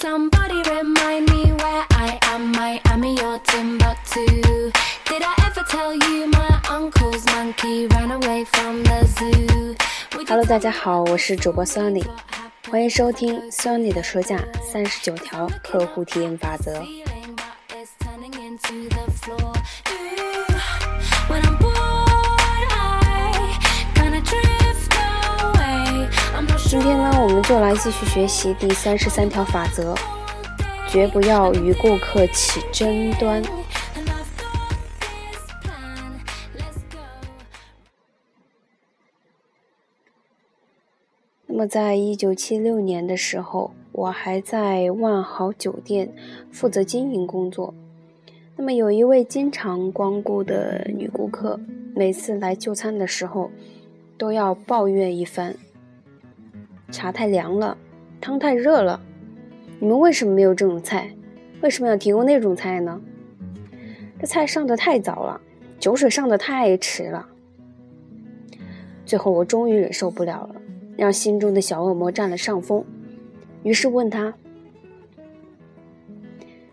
Somebody remind me where I am. Miami or Timbuktu. Did I ever tell you my uncle's monkey ran away from the zoo? Hello，大家好，我是主播 Sunny，欢迎收听 Sunny 的说价三十九条客户体验法则。们就来继续学习第三十三条法则：绝不要与顾客起争端。那么，在一九七六年的时候，我还在万豪酒店负责经营工作。那么，有一位经常光顾的女顾客，每次来就餐的时候，都要抱怨一番。茶太凉了，汤太热了，你们为什么没有这种菜？为什么要提供那种菜呢？这菜上的太早了，酒水上的太迟了。最后我终于忍受不了了，让心中的小恶魔占了上风，于是问他：“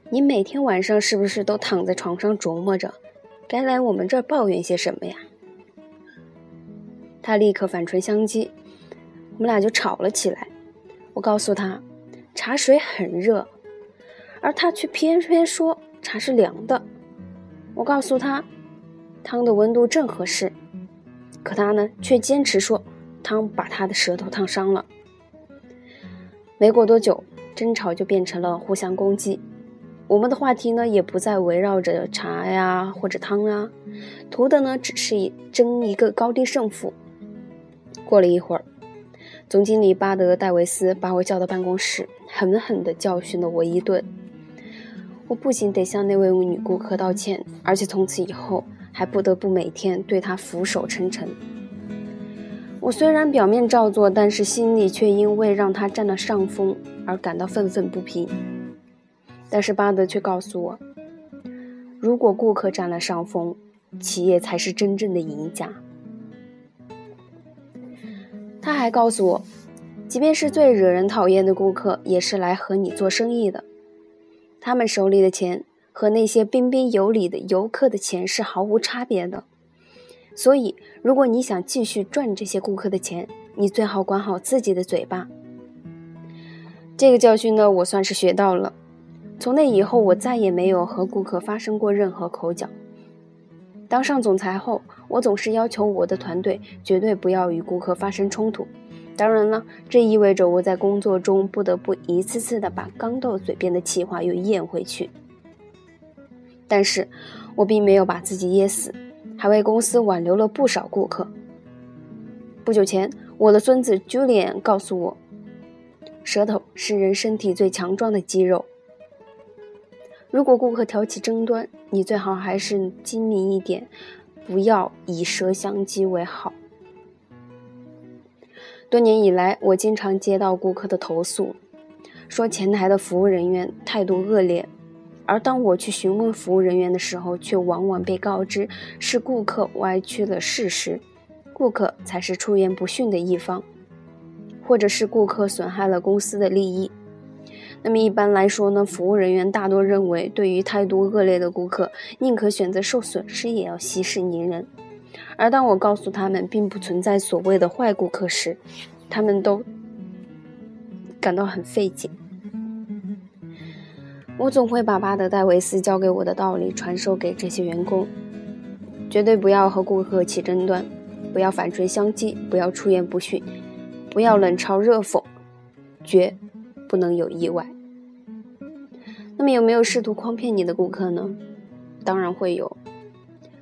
你每天晚上是不是都躺在床上琢磨着，该来我们这儿抱怨些什么呀？”他立刻反唇相讥。我们俩就吵了起来。我告诉他，茶水很热，而他却偏偏说茶是凉的。我告诉他，汤的温度正合适，可他呢却坚持说汤把他的舌头烫伤了。没过多久，争吵就变成了互相攻击。我们的话题呢也不再围绕着茶呀或者汤啊，图的呢只是争一个高低胜负。过了一会儿。总经理巴德·戴维斯把我叫到办公室，狠狠地教训了我一顿。我不仅得向那位女顾客道歉，而且从此以后还不得不每天对她俯首称臣。我虽然表面照做，但是心里却因为让她占了上风而感到愤愤不平。但是巴德却告诉我，如果顾客占了上风，企业才是真正的赢家。他还告诉我，即便是最惹人讨厌的顾客，也是来和你做生意的。他们手里的钱和那些彬彬有礼的游客的钱是毫无差别的。所以，如果你想继续赚这些顾客的钱，你最好管好自己的嘴巴。这个教训呢，我算是学到了。从那以后，我再也没有和顾客发生过任何口角。当上总裁后，我总是要求我的团队绝对不要与顾客发生冲突。当然了，这意味着我在工作中不得不一次次的把刚到嘴边的气话又咽回去。但是，我并没有把自己噎死，还为公司挽留了不少顾客。不久前，我的孙子 Julian 告诉我，舌头是人身体最强壮的肌肉。如果顾客挑起争端，你最好还是精明一点，不要以舌相击为好。多年以来，我经常接到顾客的投诉，说前台的服务人员态度恶劣，而当我去询问服务人员的时候，却往往被告知是顾客歪曲了事实，顾客才是出言不逊的一方，或者是顾客损害了公司的利益。那么一般来说呢，服务人员大多认为，对于态度恶劣的顾客，宁可选择受损失，也要息事宁人。而当我告诉他们并不存在所谓的坏顾客时，他们都感到很费解。我总会把巴德戴维斯教给我的道理传授给这些员工：绝对不要和顾客起争端，不要反唇相讥，不要出言不逊，不要冷嘲热讽，绝。不能有意外。那么有没有试图诓骗你的顾客呢？当然会有。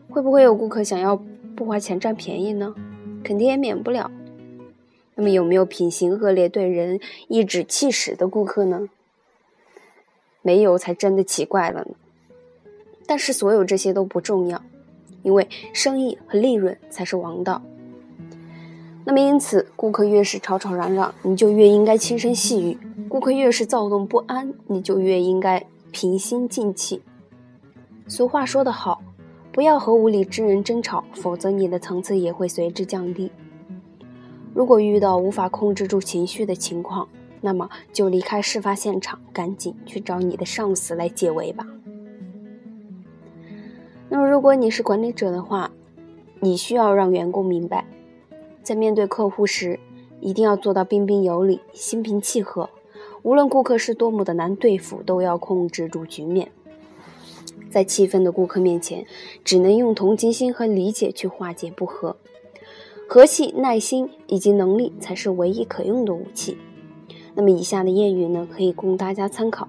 会不会有顾客想要不花钱占便宜呢？肯定也免不了。那么有没有品行恶劣、对人颐指气使的顾客呢？没有才真的奇怪了呢。但是所有这些都不重要，因为生意和利润才是王道。那么因此，顾客越是吵吵嚷嚷，你就越应该轻声细语。顾客越是躁动不安，你就越应该平心静气。俗话说得好，不要和无理之人争吵，否则你的层次也会随之降低。如果遇到无法控制住情绪的情况，那么就离开事发现场，赶紧去找你的上司来解围吧。那么，如果你是管理者的话，你需要让员工明白，在面对客户时，一定要做到彬彬有礼、心平气和。无论顾客是多么的难对付，都要控制住局面。在气愤的顾客面前，只能用同情心和理解去化解不和。和气、耐心以及能力才是唯一可用的武器。那么，以下的谚语呢，可以供大家参考：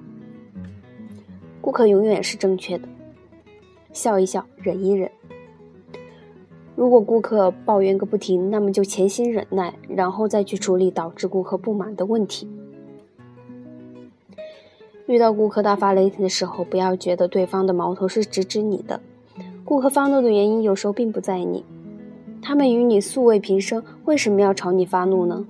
顾客永远是正确的，笑一笑，忍一忍。如果顾客抱怨个不停，那么就潜心忍耐，然后再去处理导致顾客不满的问题。遇到顾客大发雷霆的时候，不要觉得对方的矛头是直指你的。顾客发怒的原因有时候并不在你。他们与你素未平生，为什么要朝你发怒呢？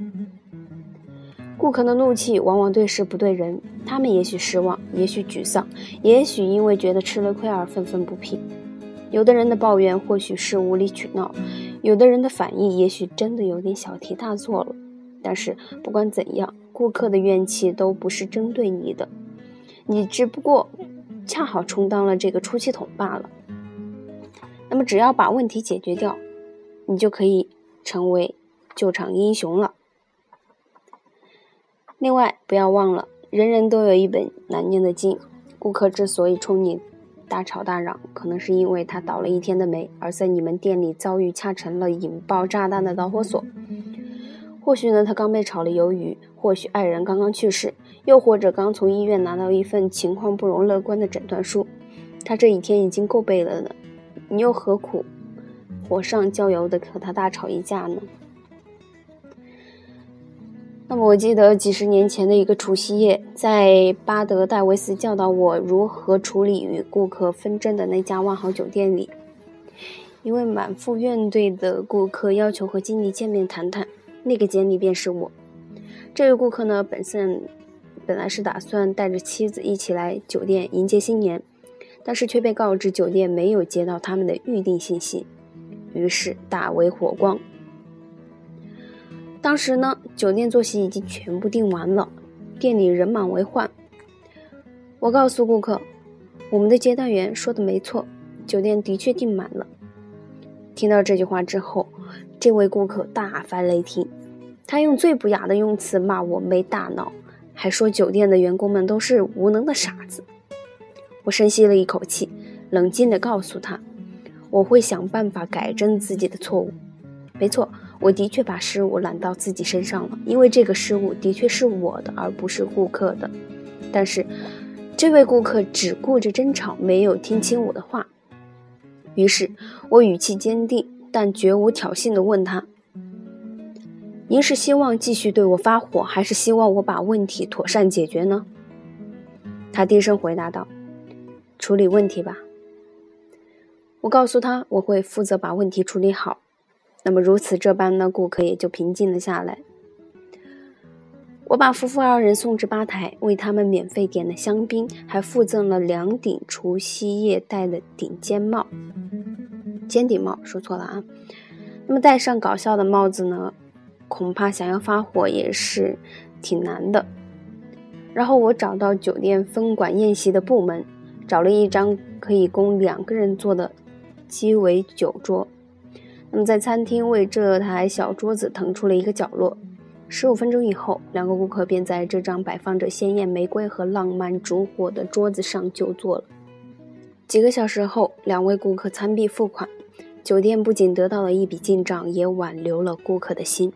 顾客的怒气往往对事不对人，他们也许失望，也许沮丧，也许因为觉得吃了亏而愤愤不平。有的人的抱怨或许是无理取闹，有的人的反应也许真的有点小题大做了。但是不管怎样，顾客的怨气都不是针对你的，你只不过恰好充当了这个出气筒罢了。那么只要把问题解决掉。你就可以成为救场英雄了。另外，不要忘了，人人都有一本难念的经。顾客之所以冲你大吵大嚷，可能是因为他倒了一天的霉，而在你们店里遭遇恰成了引爆炸弹的导火索。或许呢，他刚被炒了鱿鱼；或许爱人刚刚去世；又或者刚从医院拿到一份情况不容乐观的诊断书。他这一天已经够背了呢，你又何苦？火上浇油的和他大吵一架呢？那么我记得几十年前的一个除夕夜，在巴德戴维斯教导我如何处理与顾客纷争的那家万豪酒店里，一位满腹怨怼的顾客要求和经理见面谈谈，那个经理便是我。这位顾客呢，本身本来是打算带着妻子一起来酒店迎接新年，但是却被告知酒店没有接到他们的预订信息。于是大为火光。当时呢，酒店坐席已经全部订完了，店里人满为患。我告诉顾客，我们的接待员说的没错，酒店的确订满了。听到这句话之后，这位顾客大发雷霆，他用最不雅的用词骂我没大脑，还说酒店的员工们都是无能的傻子。我深吸了一口气，冷静地告诉他。我会想办法改正自己的错误。没错，我的确把失误揽到自己身上了，因为这个失误的确是我的，而不是顾客的。但是，这位顾客只顾着争吵，没有听清我的话。于是我语气坚定，但绝无挑衅地问他：“您是希望继续对我发火，还是希望我把问题妥善解决呢？”他低声回答道：“处理问题吧。”我告诉他，我会负责把问题处理好。那么如此这般呢，顾客也就平静了下来。我把夫妇二人送至吧台，为他们免费点了香槟，还附赠了两顶除夕夜戴的顶尖帽。尖顶帽，说错了啊。那么戴上搞笑的帽子呢，恐怕想要发火也是挺难的。然后我找到酒店分管宴席的部门，找了一张可以供两个人坐的。鸡尾酒桌，那么在餐厅为这台小桌子腾出了一个角落。十五分钟以后，两个顾客便在这张摆放着鲜艳玫瑰和浪漫烛火的桌子上就坐了。几个小时后，两位顾客餐毕付款，酒店不仅得到了一笔进账，也挽留了顾客的心。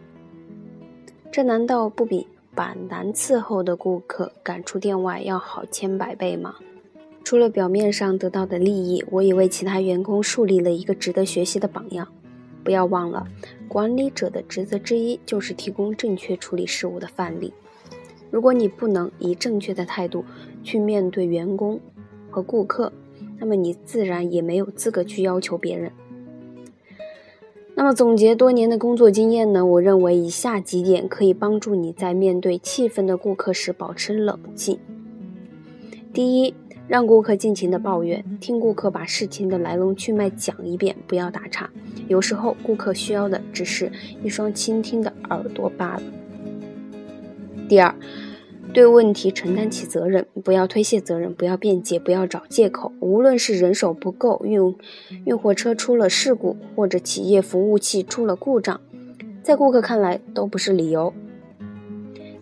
这难道不比板难伺候的顾客赶出店外要好千百倍吗？除了表面上得到的利益，我也为其他员工树立了一个值得学习的榜样。不要忘了，管理者的职责之一就是提供正确处理事务的范例。如果你不能以正确的态度去面对员工和顾客，那么你自然也没有资格去要求别人。那么总结多年的工作经验呢？我认为以下几点可以帮助你在面对气愤的顾客时保持冷静。第一。让顾客尽情的抱怨，听顾客把事情的来龙去脉讲一遍，不要打岔。有时候顾客需要的只是一双倾听的耳朵罢了。第二，对问题承担起责任，不要推卸责任，不要辩解，不要找借口。无论是人手不够、运运货车出了事故，或者企业服务器出了故障，在顾客看来都不是理由。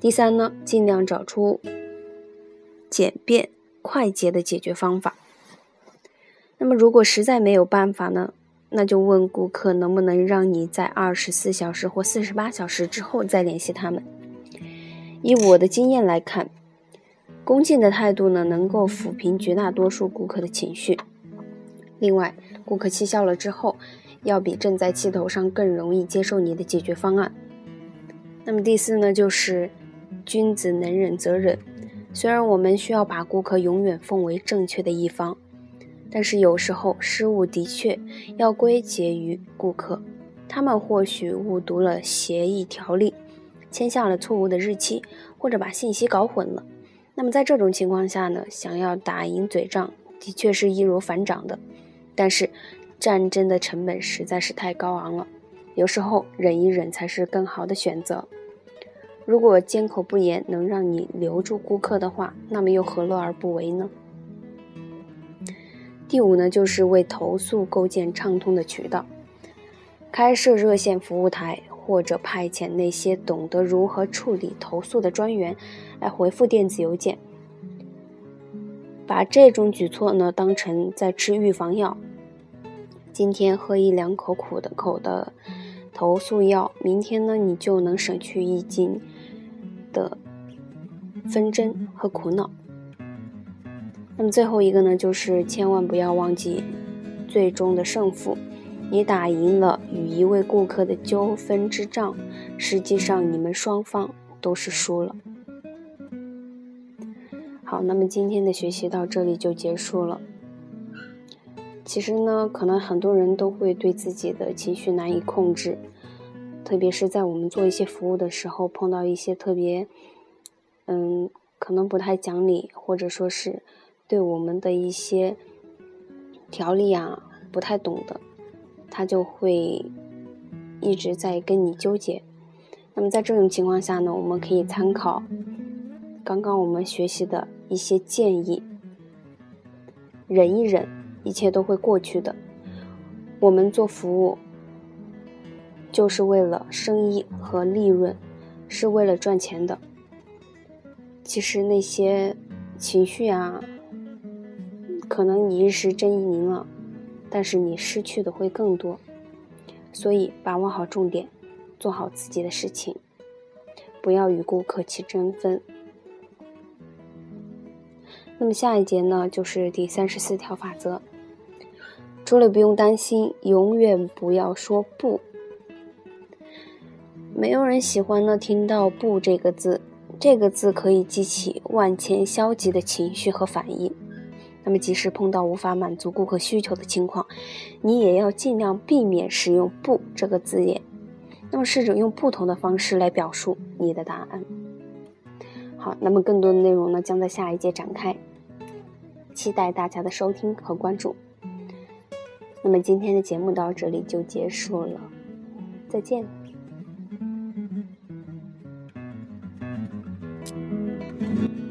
第三呢，尽量找出简便快捷的解决方法。那么，如果实在没有办法呢，那就问顾客能不能让你在二十四小时或四十八小时之后再联系他们。以我的经验来看，恭敬的态度呢，能够抚平绝大多数顾客的情绪。另外，顾客气消了之后，要比正在气头上更容易接受你的解决方案。那么第四呢，就是君子能忍则忍。虽然我们需要把顾客永远奉为正确的一方，但是有时候失误的确要归结于顾客，他们或许误读了协议条例。签下了错误的日期，或者把信息搞混了。那么在这种情况下呢，想要打赢嘴仗，的确是易如反掌的。但是战争的成本实在是太高昂了，有时候忍一忍才是更好的选择。如果缄口不言能让你留住顾客的话，那么又何乐而不为呢？第五呢，就是为投诉构建畅通的渠道，开设热线服务台。或者派遣那些懂得如何处理投诉的专员来回复电子邮件，把这种举措呢当成在吃预防药。今天喝一两口苦的口的投诉药，明天呢你就能省去一斤的纷争和苦恼。那么最后一个呢，就是千万不要忘记最终的胜负。你打赢了与一位顾客的纠纷之仗，实际上你们双方都是输了。好，那么今天的学习到这里就结束了。其实呢，可能很多人都会对自己的情绪难以控制，特别是在我们做一些服务的时候，碰到一些特别，嗯，可能不太讲理，或者说是对我们的一些条例啊不太懂的。他就会一直在跟你纠结。那么在这种情况下呢，我们可以参考刚刚我们学习的一些建议，忍一忍，一切都会过去的。我们做服务就是为了生意和利润，是为了赚钱的。其实那些情绪啊，可能你一时争一鸣了。但是你失去的会更多，所以把握好重点，做好自己的事情，不要与顾客起争分。那么下一节呢，就是第三十四条法则。除了不用担心，永远不要说不。没有人喜欢呢听到“不”这个字，这个字可以激起万千消极的情绪和反应。那么，即使碰到无法满足顾客需求的情况，你也要尽量避免使用“不”这个字眼。那么，试着用不同的方式来表述你的答案。好，那么更多的内容呢，将在下一节展开，期待大家的收听和关注。那么，今天的节目到这里就结束了，再见。Thank you.